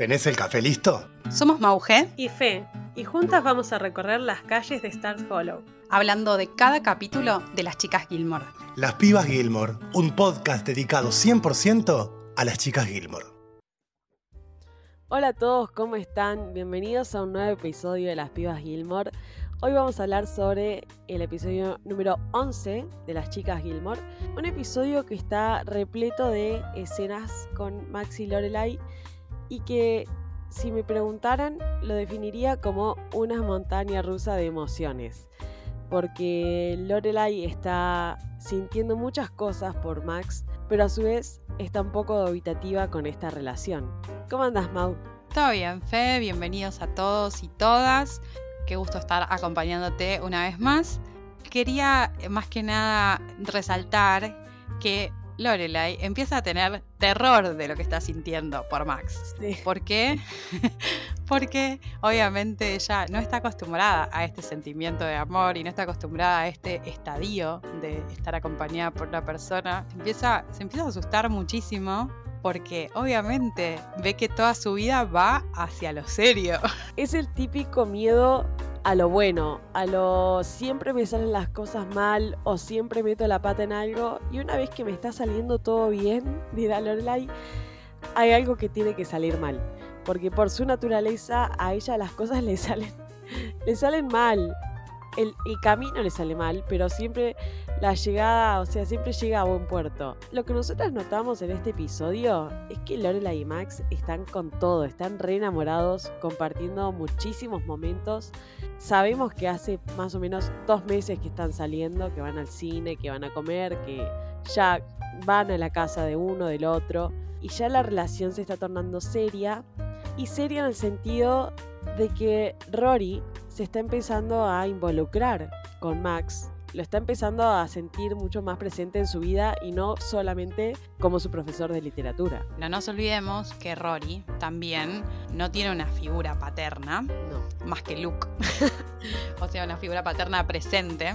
¿Tenés el café listo? Somos Mauge y Fe, y juntas vamos a recorrer las calles de Stars Hollow. Hablando de cada capítulo de las chicas Gilmore. Las Pibas Gilmore, un podcast dedicado 100% a las chicas Gilmore. Hola a todos, ¿cómo están? Bienvenidos a un nuevo episodio de Las Pibas Gilmore. Hoy vamos a hablar sobre el episodio número 11 de Las Chicas Gilmore. Un episodio que está repleto de escenas con Max y Lorelai y que si me preguntaran lo definiría como una montaña rusa de emociones. Porque Lorelai está sintiendo muchas cosas por Max, pero a su vez está un poco dubitativa con esta relación. ¿Cómo andas, Mau? Todo bien, Fe. Bienvenidos a todos y todas. Qué gusto estar acompañándote una vez más. Quería más que nada resaltar que Lorelai empieza a tener terror de lo que está sintiendo por Max. ¿Por qué? Porque obviamente ella no está acostumbrada a este sentimiento de amor y no está acostumbrada a este estadio de estar acompañada por una persona. Empieza, se empieza a asustar muchísimo porque obviamente ve que toda su vida va hacia lo serio. Es el típico miedo a lo bueno, a lo siempre me salen las cosas mal o siempre meto la pata en algo y una vez que me está saliendo todo bien, dirá Lorelai, hay algo que tiene que salir mal, porque por su naturaleza a ella las cosas le salen le salen mal. El, camino le sale mal, pero siempre la llegada, o sea, siempre llega a buen puerto. Lo que nosotras notamos en este episodio es que Lorelai y Max están con todo, están re enamorados, compartiendo muchísimos momentos. Sabemos que hace más o menos dos meses que están saliendo, que van al cine, que van a comer, que ya van a la casa de uno, del otro, y ya la relación se está tornando seria. Y seria en el sentido de que Rory se está empezando a involucrar con Max, lo está empezando a sentir mucho más presente en su vida y no solamente como su profesor de literatura. No nos olvidemos que Rory también no tiene una figura paterna, más que Luke, o sea, una figura paterna presente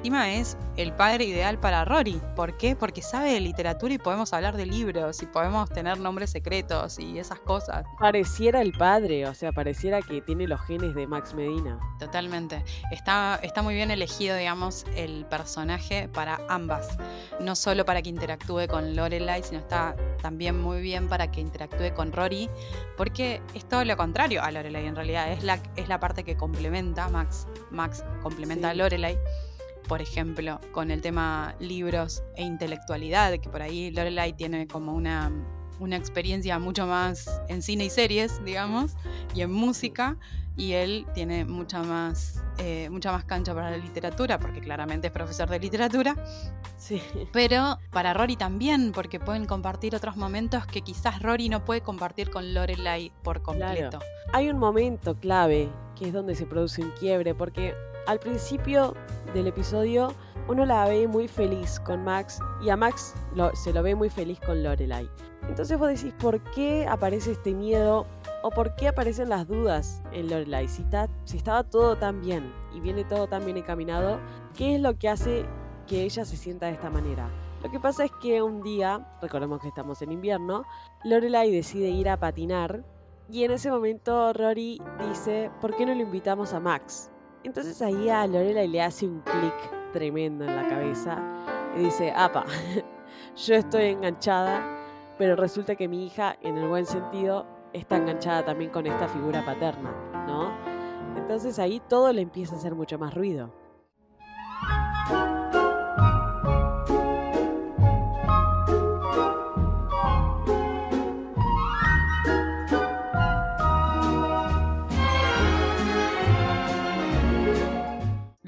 Encima es el padre ideal para Rory. ¿Por qué? Porque sabe de literatura y podemos hablar de libros y podemos tener nombres secretos y esas cosas. Pareciera el padre, o sea, pareciera que tiene los genes de Max Medina. Totalmente. Está, está muy bien elegido, digamos, el personaje para ambas. No solo para que interactúe con Lorelai, sino está también muy bien para que interactúe con Rory, porque es todo lo contrario a Lorelai en realidad. Es la, es la parte que complementa Max. Max complementa a Lorelai por ejemplo, con el tema libros e intelectualidad, que por ahí Lorelai tiene como una, una experiencia mucho más en cine y series, digamos, y en música, y él tiene mucha más, eh, mucha más cancha para la literatura, porque claramente es profesor de literatura. Sí. Pero para Rory también, porque pueden compartir otros momentos que quizás Rory no puede compartir con Lorelai por completo. Hay un momento clave que es donde se produce un quiebre, porque al principio del episodio uno la ve muy feliz con Max y a Max se lo ve muy feliz con Lorelai. Entonces vos decís, ¿por qué aparece este miedo o por qué aparecen las dudas en Lorelai? Si, si estaba todo tan bien y viene todo tan bien encaminado, ¿qué es lo que hace que ella se sienta de esta manera? Lo que pasa es que un día, recordemos que estamos en invierno, Lorelai decide ir a patinar y en ese momento Rory dice, ¿por qué no lo invitamos a Max? Entonces ahí a Lorela le hace un clic tremendo en la cabeza y dice, apa, yo estoy enganchada, pero resulta que mi hija, en el buen sentido, está enganchada también con esta figura paterna, ¿no? Entonces ahí todo le empieza a hacer mucho más ruido.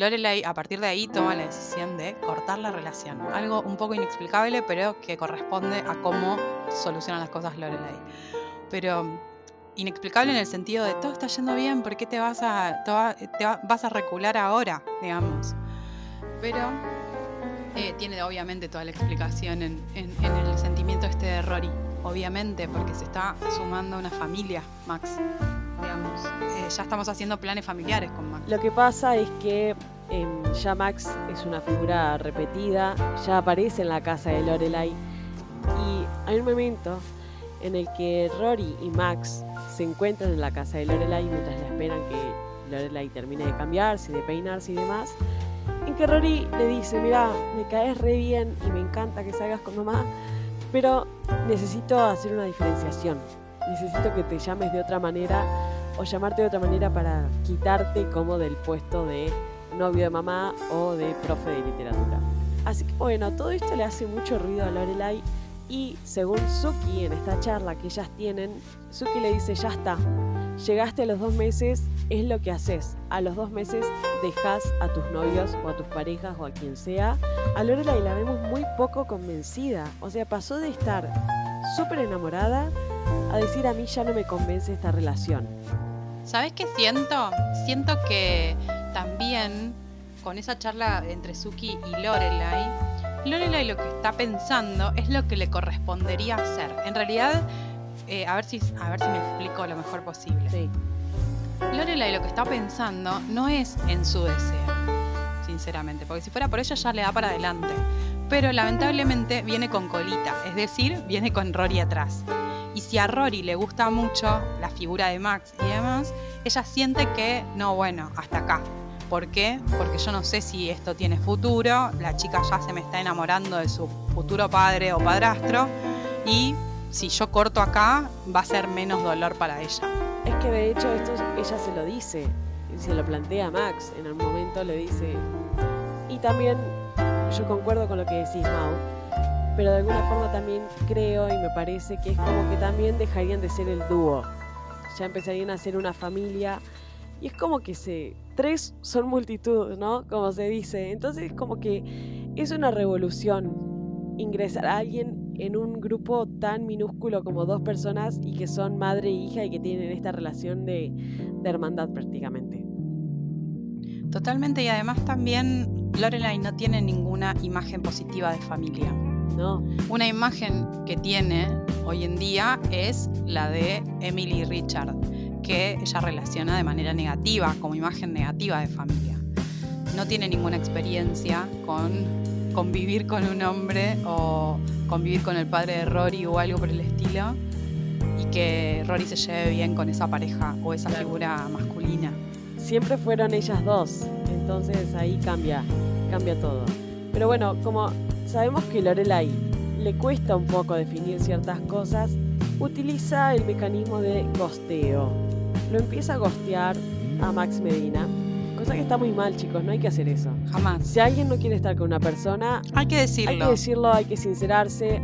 Lorelai a partir de ahí toma la decisión de cortar la relación. Algo un poco inexplicable, pero que corresponde a cómo solucionan las cosas Lorelai. Pero inexplicable en el sentido de todo está yendo bien, ¿por qué te vas a, te vas a recular ahora, digamos? Pero eh, tiene obviamente toda la explicación en, el sentimiento este de Rory, obviamente, porque se está sumando una familia, Max. Eh, ya estamos haciendo planes familiares con Max. Lo que pasa es que Em, ya Max es una figura repetida, ya aparece en la casa de Lorelai y hay un momento en el que Rory y Max se encuentran en la casa de Lorelai mientras la esperan que Lorelai termine de cambiarse, de peinarse y demás. En que Rory le dice, mira, me caes re bien y me encanta que salgas con mamá, pero necesito hacer una diferenciación. Necesito que te llames de otra manera o llamarte de otra manera para quitarte como del puesto de novio de mamá o de profe de literatura. Así que bueno, todo esto le hace mucho ruido a Lorelai y según Suki en esta charla que ellas tienen, Suki le dice, ya está, llegaste a los dos meses, es lo que haces. A los dos meses dejas a tus novios o a tus parejas o a quien sea. A Lorelai la vemos muy poco convencida. O sea, pasó de estar súper enamorada a decir a mí ya no me convence esta relación. ¿Sabes qué siento? Siento que también con esa charla entre Suki y Lorelai, Lorelai lo que está pensando es lo que le correspondería hacer. En realidad, eh, a, ver si, a ver si me explico lo mejor posible. Sí. Lorelai lo que está pensando no es en su deseo, sinceramente, porque si fuera por ella ya le da para adelante. Pero lamentablemente viene con colita, es decir, viene con Rory atrás. Y si a Rory le gusta mucho la figura de Max y demás, ella siente que, no, bueno, hasta acá. ¿Por qué? Porque yo no sé si esto tiene futuro, la chica ya se me está enamorando de su futuro padre o padrastro y si yo corto acá va a ser menos dolor para ella. Es que de hecho esto ella se lo dice, se lo plantea a Max, en el momento le dice, y también yo concuerdo con lo que decís, Mau, pero de alguna forma también creo y me parece que es como que también dejarían de ser el dúo, ya empezarían a ser una familia y es como que tres son multitud, ¿no? Como se dice. Entonces es como que es una revolución ingresar a alguien en un grupo tan minúsculo como dos personas y que son madre e hija y que tienen esta relación de, de hermandad prácticamente. Totalmente y además también Lorelai no tiene ninguna imagen positiva de familia. No, Una imagen que tiene hoy en día es la de Emily Richard, que ella relaciona de manera negativa, como imagen negativa de familia. No tiene ninguna experiencia con convivir con un hombre o convivir con el padre de Rory o algo por el estilo y que Rory se lleve bien con esa pareja o esa Claro. figura masculina. siempre fueron ellas dos, entonces ahí cambia, cambia todo. Pero bueno, como sabemos que Lorelai le cuesta un poco definir ciertas cosas, utiliza el mecanismo de gosteo. Lo empieza a gostear a Max Medina, cosa que está muy mal, chicos, no hay que hacer eso. Jamás. Si alguien no quiere estar con una persona, Hay que hay decirlo. que decirlo, hay que sincerarse,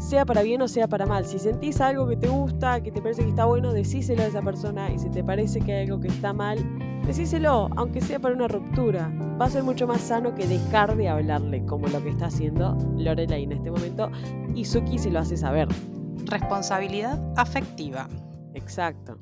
sea para bien o sea para mal. Si sentís algo que te gusta, que te parece que está bueno, decíselo a esa persona. Y si te parece que hay algo que está mal, decíselo, aunque sea para una ruptura. Va a ser mucho más sano que dejar de hablarle, como lo que está haciendo Lorelai en este momento. Y Suki se lo hace saber. Responsabilidad afectiva. Exacto.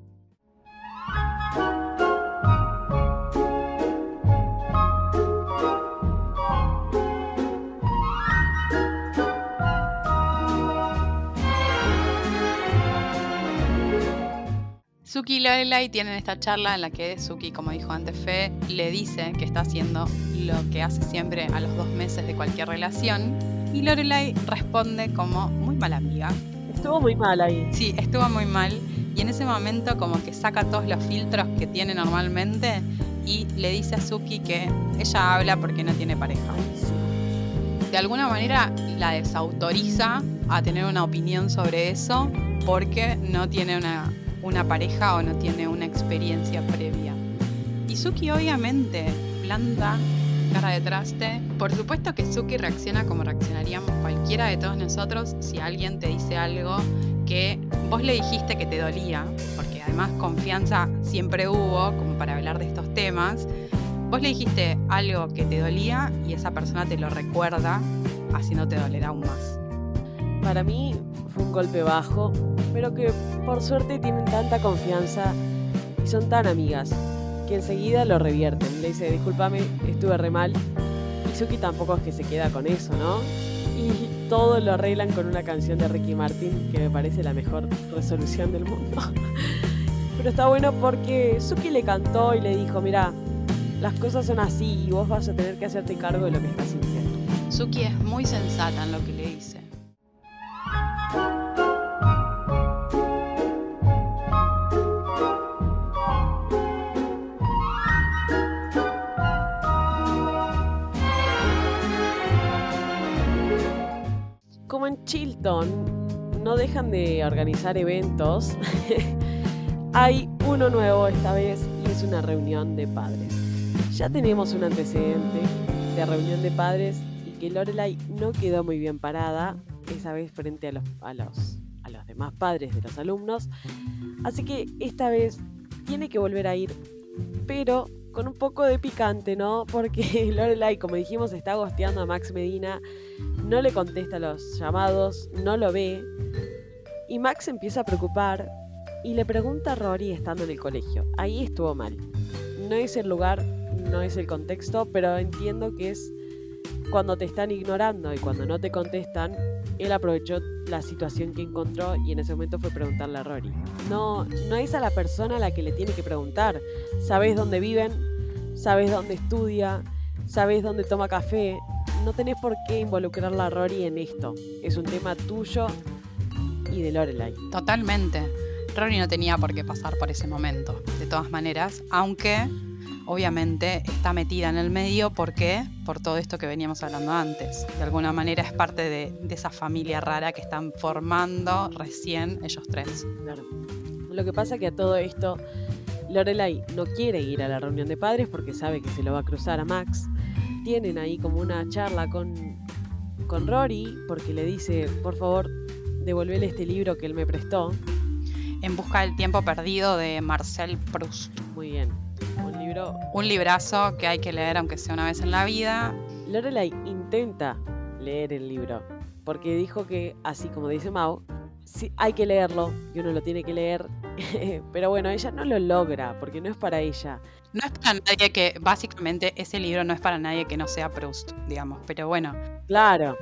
Suki y Lorelai tienen esta charla en la que Suki, como dijo antes Fe, le dice que está haciendo lo que hace siempre a los dos meses de cualquier relación. Y Lorelai responde como muy mala amiga. Estuvo muy mal ahí. Sí, estuvo muy mal. Y en ese momento como que saca todos los filtros que tiene normalmente y le dice a Suki que ella habla porque no tiene pareja. De alguna manera la desautoriza a tener una opinión sobre eso porque no tiene una, una pareja o no tiene una experiencia previa. Y Suki obviamente planta cara de traste. Por supuesto que Suki reacciona como reaccionaríamos cualquiera de todos nosotros si alguien te dice algo que vos le dijiste que te dolía, porque además confianza siempre hubo como para hablar de estos temas. Vos le dijiste algo que te dolía y esa persona te lo recuerda haciéndote doler aún más. Para mí fue un golpe bajo, pero que por suerte tienen tanta confianza y son tan amigas que enseguida lo revierten. Le dice, discúlpame, estuve re mal. Y Suki tampoco es que se queda con eso, ¿no? Y todo lo arreglan con una canción de Ricky Martin que me parece la mejor resolución del mundo. Pero está bueno porque Suki le cantó y le dijo, mira, las cosas son así y vos vas a tener que hacerte cargo de lo que estás sintiendo. Suki es muy sensata en lo que le dice. Chilton no dejan de organizar eventos. Hay uno nuevo esta vez y es una reunión de padres. Ya tenemos un antecedente de reunión de padres y que Lorelai no quedó muy bien parada, esa vez frente a los, a los, a los demás padres de los alumnos. Así que esta vez tiene que volver a ir, pero con un poco de picante, ¿no? Porque Lorelai, como dijimos, está gosteando a Max Medina, no le contesta los llamados, no lo ve. Y Max empieza a preocupar y le pregunta a Rory estando en el colegio. Ahí estuvo mal. No es el lugar, no es el contexto, pero entiendo que es cuando te están ignorando y cuando no te contestan, él aprovechó la situación que encontró y en ese momento fue preguntarle a Rory. No, no es a la persona a la que le tiene que preguntar. Sabes dónde viven, sabes dónde estudia, sabes dónde toma café. No tenés por qué involucrarla a Rory en esto. Es un tema tuyo y de Lorelai. Totalmente. Rory no tenía por qué pasar por ese momento, de todas maneras, aunque obviamente está metida en el medio, ¿por qué? Por todo esto que veníamos hablando antes. De alguna manera es parte de, de esa familia rara que están formando recién ellos tres. Claro. Lo que pasa que a todo esto, Lorelai no quiere ir a la reunión de padres porque sabe que se lo va a cruzar a Max. Tienen ahí como una charla con, con Rory porque le dice, por favor, devolvele este libro que él me prestó. En busca del tiempo perdido de Marcel Proust. Muy bien. Un libro. Un librazo que hay que leer aunque sea una vez en la vida. Lorelai intenta leer el libro porque dijo que, así como dice Mau, sí, hay que leerlo y uno lo tiene que leer. Pero bueno, ella no lo logra porque no es para ella. No es para nadie que, básicamente, ese libro no es para nadie que no sea Proust, digamos. Pero bueno, Claro.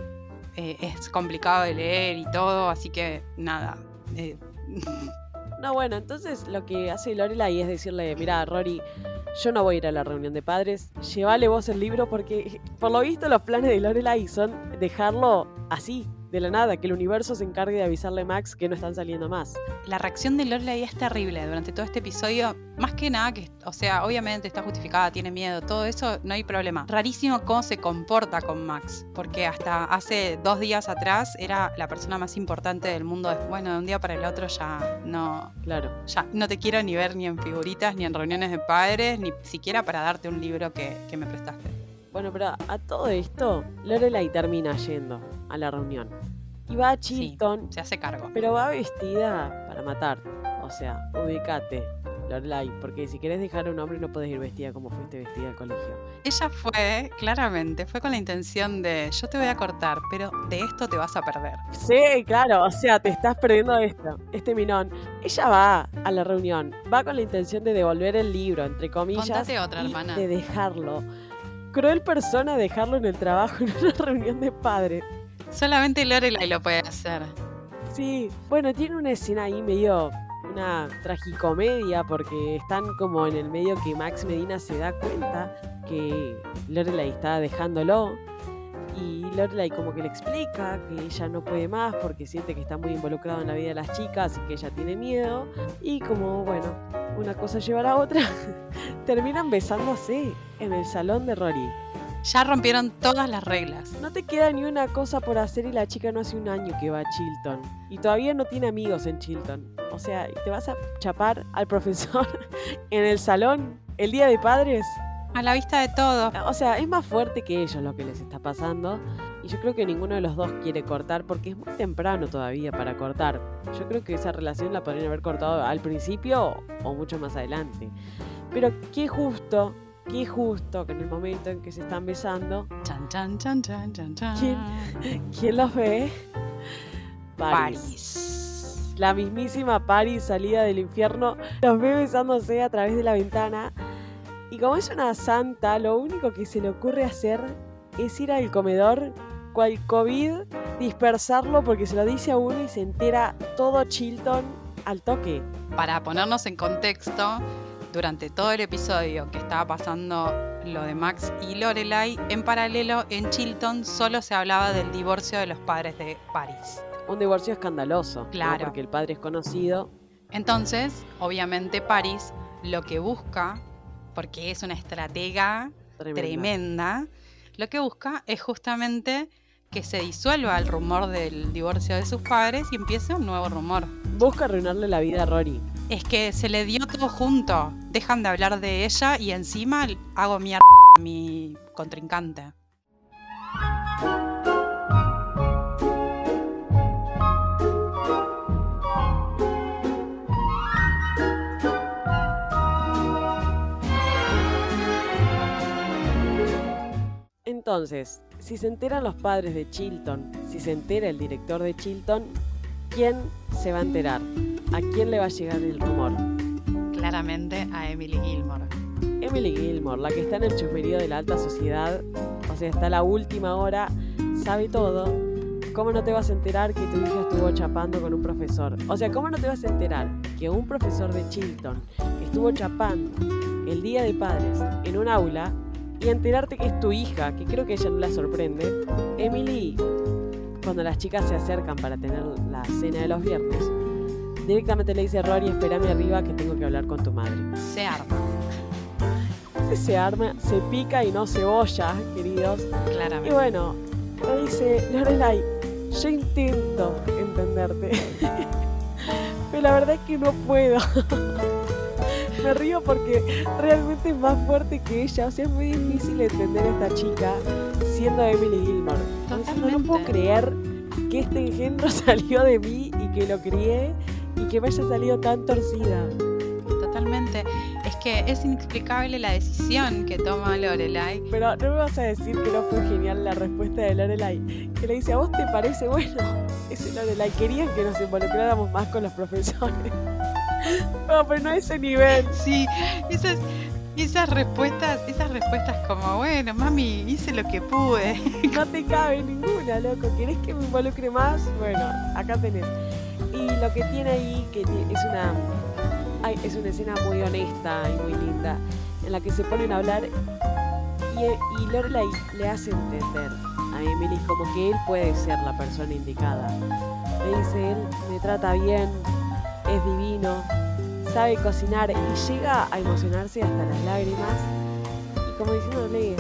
eh, es complicado de leer y todo, así que nada. eh, No, bueno, entonces lo que hace Lorelai es decirle, mira, Rory, yo no voy a ir a la reunión de padres, llévale vos el libro porque por lo visto los planes de Lorelai son dejarlo así, de la nada, que el universo se encargue de avisarle a Max que no están saliendo más. la reacción de Lorelai es terrible durante todo este episodio. Más que nada que, o sea, obviamente está justificada, tiene miedo, todo eso, no hay problema. Rarísimo cómo se comporta con Max, porque hasta hace dos días atrás era la persona más importante del mundo. Bueno, de un día para el otro ya no, Claro. ya no te quiero ni ver ni en figuritas, ni en reuniones de padres, ni siquiera para darte un libro que, que me prestaste. Bueno, pero a todo esto, Lorelai termina yendo a la reunión. Y va a Sí. Chilton, Se hace cargo. pero va vestida para matar. O sea, ubicate, Lorelai, porque si querés dejar a un hombre no podés ir vestida como fuiste vestida al colegio. Ella fue, claramente, fue con la intención de yo te voy a cortar, pero de esto te vas a perder. Sí, claro, o sea, te estás perdiendo esto, este minón. Ella va a la reunión, va con la intención de devolver el libro, entre comillas, Contate otra, y hermana. de dejarlo. Cruel persona dejarlo en el trabajo en una reunión de padres. Solamente Lorelai lo puede hacer. Sí, bueno, tiene una escena ahí medio una tragicomedia porque están como en el medio que Max Medina se da cuenta que Lorelai está dejándolo y Lorelai como que le explica que ella no puede más porque siente que está muy involucrado en la vida de las chicas y que ella tiene miedo y como bueno, una cosa lleva a la otra, terminan besándose en el salón de Rory. Ya rompieron todas las reglas. No te queda ni una cosa por hacer y la chica no hace un año que va a Chilton. Y todavía no tiene amigos en Chilton. O sea, ¿te vas a chapar al profesor en el salón el día de padres? A la vista de todo. O sea, es más fuerte que ellos lo que les está pasando. Y yo creo que ninguno de los dos quiere cortar porque es muy temprano todavía para cortar. Yo creo que esa relación la podrían haber cortado al principio o mucho más adelante. Pero qué justo, qué justo que en el momento en que se están besando, Chan, chan, chan, chan, chan, chan. ¿Quién? ¿quién los ve? Paris. La mismísima Paris salida del infierno los ve besándose a través de la ventana. Y como es una santa, lo único que se le ocurre hacer es ir al comedor, cual COVID, dispersarlo porque se lo dice a uno y se entera todo Chilton al toque. Para ponernos en contexto, durante todo el episodio que estaba pasando lo de Max y Lorelai, en paralelo en Chilton solo se hablaba del divorcio de los padres de Paris. Un divorcio escandaloso, ¿no? Claro. porque el padre es conocido. Entonces, obviamente Paris lo que busca, porque es una estratega Tremenda. tremenda, lo que busca es justamente que se disuelva el rumor del divorcio de sus padres y empiece un nuevo rumor. Busca arruinarle la vida a Rory. Es que se le dio todo junto. Dejan de hablar de ella y encima hago mierda a mi contrincante. Entonces, si se enteran los padres de Chilton, si se entera el director de Chilton, ¿quién se va a enterar? ¿A quién le va a llegar el rumor? Claramente a Emily Gilmore. Emily Gilmore, la que está en el chusmerío de la alta sociedad, o sea, está a la última hora, sabe todo. ¿Cómo no te vas a enterar que tu hija estuvo chapando con un profesor? O sea, ¿cómo no te vas a enterar que un profesor de Chilton estuvo chapando el día de padres en un aula y enterarte que es tu hija, que creo que ella no la sorprende. Emily, cuando las chicas se acercan para tener la cena de los viernes, directamente le dice a Rory, espérame arriba que tengo que hablar con tu madre. Se arma. Se arma, se pica y no cebolla, queridos. Claramente. Y bueno, le dice, Lorelai, yo intento entenderte. Pero la verdad es que no puedo me río porque realmente es más fuerte que ella. O sea, es muy difícil entender a esta chica siendo Emily Gilmore. Totalmente. No puedo creer que este engendro salió de mí y que lo crié y que me haya salido tan torcida. Totalmente. Es que es inexplicable la decisión que toma Lorelai. Pero no me vas a decir que no fue genial la respuesta de Lorelai. Que le dice, ¿a vos te parece bueno? Ese Lorelai, querían que nos involucráramos más con los profesores. No, pero no a ese nivel. Sí, esas, esas respuestas, esas respuestas como, bueno, mami, hice lo que pude. No te cabe ninguna, loco. ¿Querés que me involucre más? Bueno, acá tenés. Y lo que tiene ahí, que es una, es una escena muy honesta y muy linda, en la que se ponen a hablar y, y Lorelai le hace entender a Emily como que él puede ser la persona indicada. Le dice, él me trata bien, es divino, sabe cocinar y llega a emocionarse hasta las lágrimas. Y como diciéndole,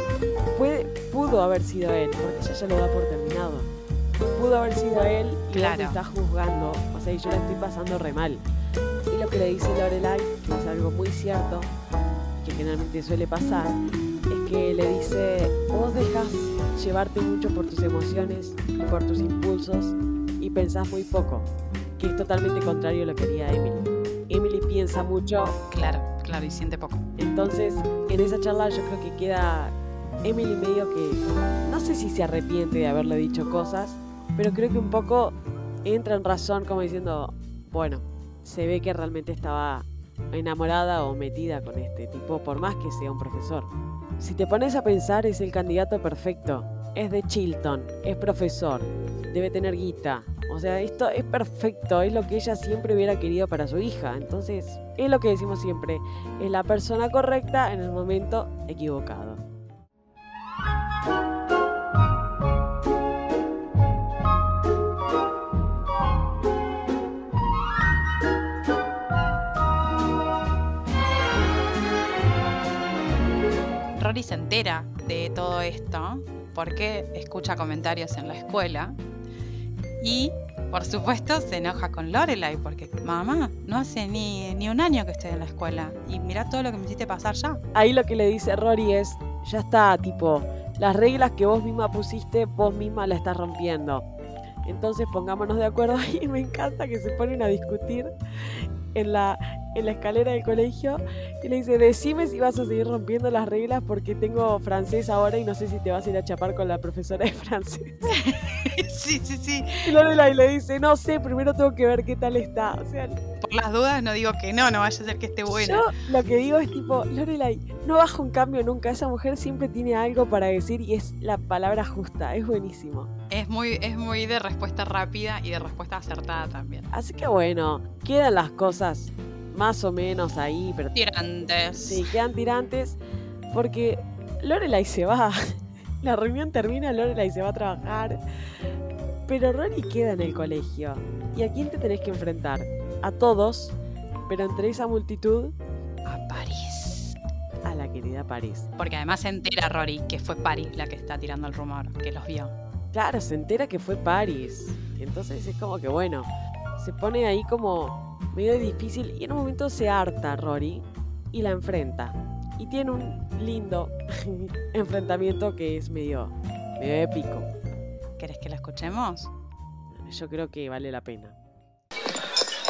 puede, pudo haber sido él, porque ella ya lo da por terminado. Pudo haber sido él y claro. está juzgando. O sea, y yo la estoy pasando re mal. Y lo que le dice Lorelai, que es algo muy cierto, que generalmente suele pasar, es que le dice, vos dejas llevarte mucho por tus emociones y por tus impulsos y pensás muy poco que es totalmente contrario a lo que haría Emily. Emily piensa mucho. Claro, claro, y siente poco. Entonces, en esa charla yo creo que queda Emily medio que, no sé si se arrepiente de haberle dicho cosas, pero creo que un poco entra en razón como diciendo, bueno, se ve que realmente estaba enamorada o metida con este tipo, por más que sea un profesor. Si te pones a pensar, es el candidato perfecto. Es de Chilton, es profesor, debe tener guita, o sea, esto es perfecto, es lo que ella siempre hubiera querido para su hija. Entonces, es lo que decimos siempre, es la persona correcta en el momento equivocado. Rory se entera de todo esto porque escucha comentarios en la escuela y por supuesto se enoja con Lorelai porque mamá, no hace ni, ni un año que estoy en la escuela y mira todo lo que me hiciste pasar ya. Ahí lo que le dice Rory es, ya está, tipo, las reglas que vos misma pusiste, vos misma la estás rompiendo. Entonces pongámonos de acuerdo y me encanta que se ponen a discutir en la, en la escalera del colegio y le dice, decime si vas a seguir rompiendo las reglas porque tengo francés ahora y no sé si te vas a ir a chapar con la profesora de francés. sí, sí, sí. Y Lorelai le dice, no sé, primero tengo que ver qué tal está. O sea, por las dudas no digo que no, no vaya a ser que esté buena. Yo lo que digo es tipo, Lorelai, no baja un cambio nunca. Esa mujer siempre tiene algo para decir y es la palabra justa. Es buenísimo. Es muy, es muy de respuesta rápida y de respuesta acertada también. Así que bueno, quedan las cosas más o menos ahí, pero tirantes. Sí, quedan tirantes porque Lorelai se va. La reunión termina, Lorelai se va a trabajar. Pero Rory queda en el colegio. ¿Y a quién te tenés que enfrentar? A todos, pero entre esa multitud, a París. A la querida París. Porque además se entera Rory que fue París la que está tirando el rumor, que los vio. claro, se entera que fue Paris. Entonces es como que bueno, se pone ahí como medio difícil y en un momento se harta Rory y la enfrenta. Y tiene un lindo enfrentamiento que es medio, medio épico. ¿Querés que la escuchemos? Yo creo que vale la pena.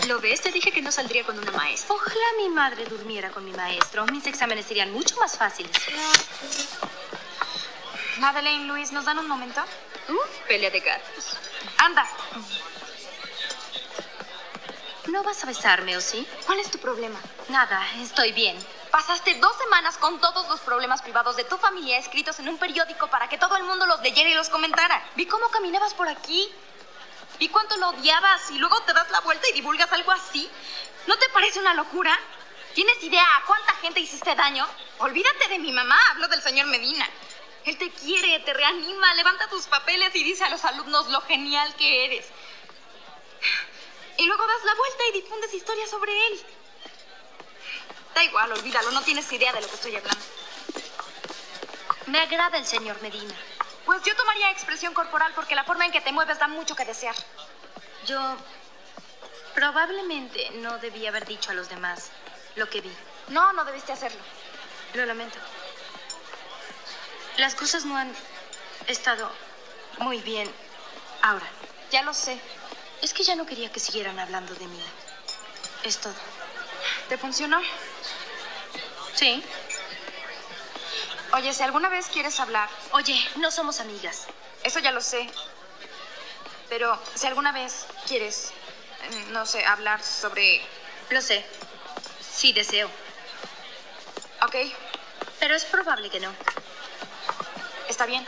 ¿Lo ves? Te dije que no saldría con una maestra. Ojalá mi madre durmiera con mi maestro. Mis exámenes serían mucho más fáciles. Madeleine, Luis, ¿nos dan un momento? Uh, pelea de gatos. Anda. ¿No vas a besarme, o sí? ¿Cuál es tu problema? Nada, estoy bien. Pasaste dos semanas con todos los problemas privados de tu familia escritos en un periódico para que todo el mundo los leyera y los comentara. Vi cómo caminabas por aquí. Vi cuánto lo odiabas y luego te das la vuelta y divulgas algo así. ¿No te parece una locura? ¿Tienes idea a cuánta gente hiciste daño? Olvídate de mi mamá, hablo del señor Medina. Él te quiere, te reanima, levanta tus papeles y dice a los alumnos lo genial que eres. Y luego das la vuelta y difundes historias sobre él. Da igual, olvídalo, no tienes idea de lo que estoy hablando. Me agrada el señor Medina. Pues yo tomaría expresión corporal porque la forma en que te mueves da mucho que desear. Yo probablemente no debí haber dicho a los demás lo que vi. No, no debiste hacerlo. Lo lamento. Las cosas no han estado muy bien ahora. Ya lo sé. Es que ya no quería que siguieran hablando de mí. Es todo. ¿Te funcionó? Sí. Oye, si alguna vez quieres hablar, Oye, no somos amigas. eso ya lo sé. Pero si alguna vez quieres, eh, no sé, hablar sobre... Lo sé. Sí deseo. Ok, Pero es probable que no. está bien.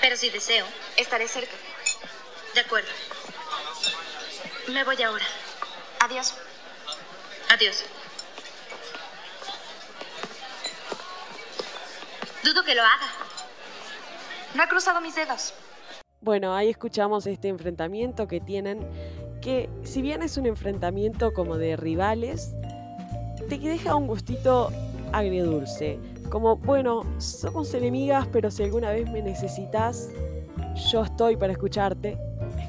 Pero sí deseo. Estaré cerca. De acuerdo. Me voy ahora. Adiós. Adiós. Dudo que lo haga. No he cruzado mis dedos. Bueno, ahí escuchamos este enfrentamiento que tienen, que si bien es un enfrentamiento como de rivales, te deja un gustito agridulce. Como, bueno, somos enemigas, pero si alguna vez me necesitas, yo estoy para escucharte.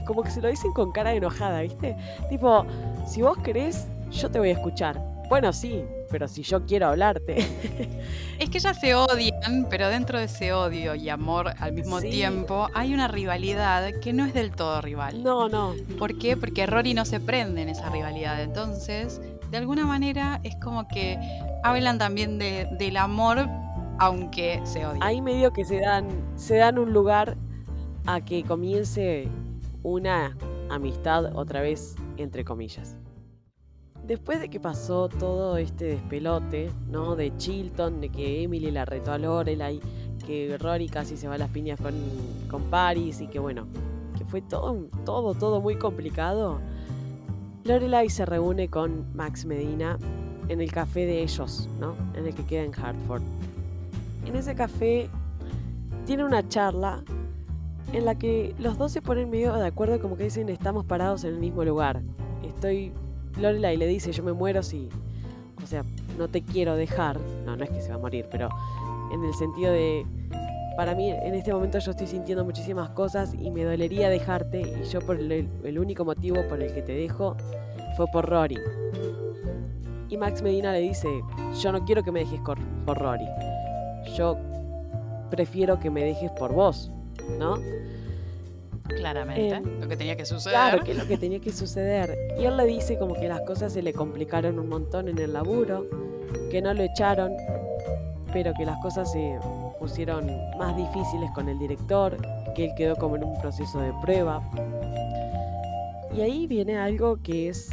Como que se lo dicen con cara de enojada, ¿viste? Tipo, si vos querés, yo te voy a escuchar. Bueno, sí, pero si yo quiero hablarte. Es que ellas se odian, pero dentro de ese odio y amor al mismo Sí. tiempo hay una rivalidad que no es del todo rival. no, no. ¿Por qué? Porque Rory no se prende en esa rivalidad. Entonces, de alguna manera es como que hablan también de- del amor, aunque se odian. Ahí medio que se dan, se dan un lugar a que comience una amistad otra vez, entre comillas. Después de que pasó todo este despelote, ¿no? De Chilton, de que Emily la retó a Lorelai, que Rory casi se va a las piñas con, con Paris y que bueno, que fue todo, todo, todo muy complicado. Lorelai se reúne con Max Medina en el café de ellos, ¿no? En el que queda en Hartford. En ese café tiene una charla en la que los dos se ponen medio de acuerdo, como que dicen estamos parados en el mismo lugar. Estoy. Lorelai le dice yo me muero si. O sea, no te quiero dejar. No, no es que se va a morir, pero en el sentido de. Para mí, en este momento yo estoy sintiendo muchísimas cosas y me dolería dejarte. Y yo, por el, el único motivo por el que te dejo fue por Rory. Y Max Medina le dice: Yo no quiero que me dejes por Rory. Yo prefiero que me dejes por vos, ¿no? Claramente, Eh, lo que tenía que suceder. Claro, que lo que tenía que suceder. Y él le dice como que las cosas se le complicaron un montón en el laburo, que no lo echaron, pero que las cosas se pusieron más difíciles con el director, que él quedó como en un proceso de prueba. Y ahí viene algo que es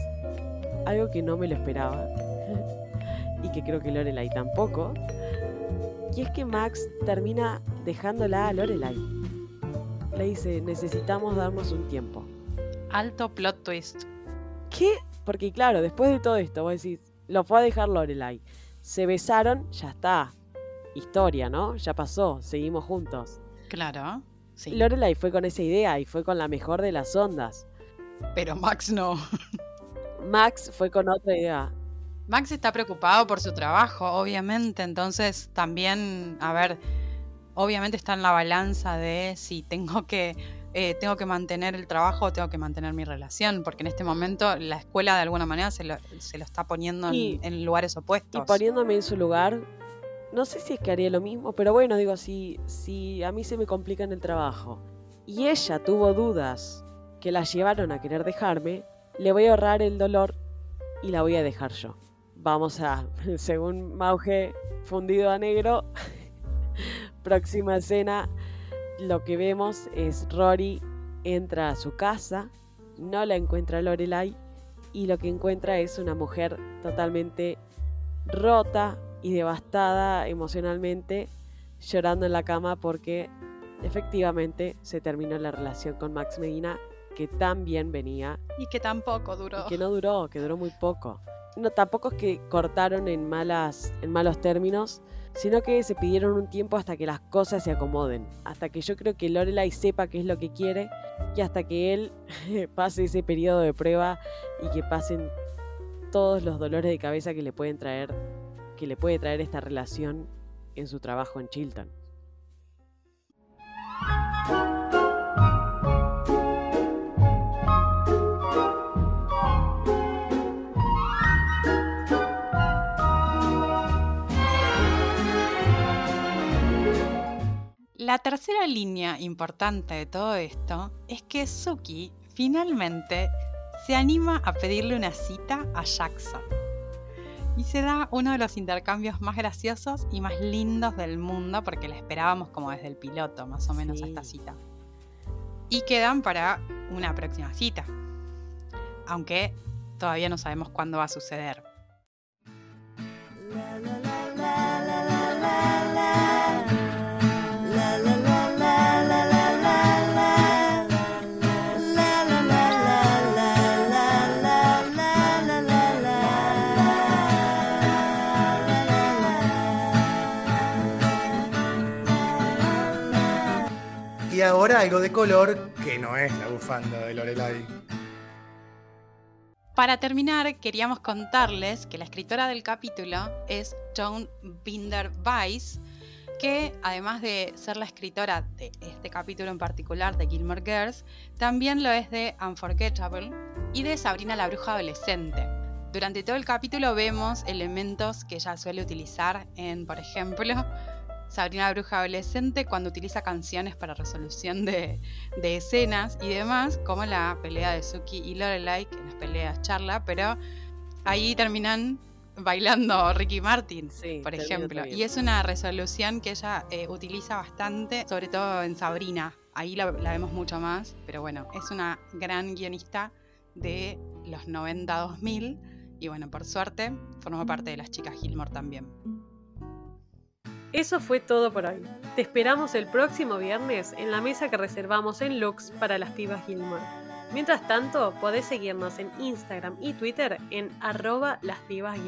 algo que no me lo esperaba. y que creo que Lorelai tampoco. Y es que Max termina dejándola a Lorelai. Le dice, necesitamos darnos un tiempo. Alto plot twist. ¿Qué? Porque claro, después de todo esto, vos decís, lo fue a dejar Lorelai. Se besaron, ya está. Historia, ¿no? Ya pasó, seguimos juntos. Claro. Sí. Lorelai fue con esa idea y fue con la mejor de las ondas. Pero Max no. Max fue con otra idea. Max está preocupado por su trabajo, obviamente. Entonces, también, a ver, obviamente está en la balanza de si tengo que, eh, tengo que mantener el trabajo o tengo que mantener mi relación, porque en este momento la escuela de alguna manera se lo, se lo está poniendo en, lugares opuestos. Y poniéndome en su lugar, no sé si es que haría lo mismo, pero bueno, digo, si, si a mí se me complica en el trabajo y ella tuvo dudas que la llevaron a querer dejarme, le voy a ahorrar el dolor y la voy a dejar yo. Vamos a, según Mauge, fundido a negro, próxima escena, lo que vemos es Rory entra a su casa, no la encuentra Lorelai y lo que encuentra es una mujer totalmente rota y devastada emocionalmente, llorando en la cama porque efectivamente se terminó la relación con Max Medina que tan bien venía Y que tampoco duró. y que no duró, que duró muy poco. No, tampoco es que cortaron en malas, en malos términos, sino que se pidieron un tiempo hasta que las cosas se acomoden, hasta que yo creo que Lorelai sepa qué es lo que quiere y hasta que él pase ese periodo de prueba y que pasen todos los dolores de cabeza que le pueden traer, que le puede traer esta relación en su trabajo en Chilton. La tercera línea importante de todo esto es que Suki finalmente se anima a pedirle una cita a Jackson. Y se da uno de los intercambios más graciosos y más lindos del mundo porque la esperábamos como desde el piloto, más o menos, a esta cita. Y quedan para una próxima cita. Aunque todavía no sabemos cuándo va a suceder. Algo de color que no es la bufanda de Lorelai. Para terminar, queríamos contarles que la escritora del capítulo es Joan Binder Weiss, que además de ser la escritora de este capítulo en particular de Gilmore Girls, también lo es de Unforgettable y de Sabrina la Bruja Adolescente. Durante todo el capítulo vemos elementos que ella suele utilizar en, por ejemplo, Sabrina la Bruja Adolescente cuando utiliza canciones para resolución de, de escenas y demás, como la pelea de Suki y Lorelai, que en las peleas charla, pero ahí terminan bailando Ricky Martin, Sí, por ejemplo. Y es una resolución que ella eh, utiliza bastante, sobre todo en Sabrina. Ahí la, la vemos mucho más, pero bueno, es una gran guionista de los 90-2000 y bueno, por suerte formó parte de las chicas Gilmore también. Eso fue todo por hoy. Te esperamos el próximo viernes en la mesa que reservamos en Lux para las pibas Gilmore. Mientras tanto, podés seguirnos en Instagram y Twitter en arroba las pibas.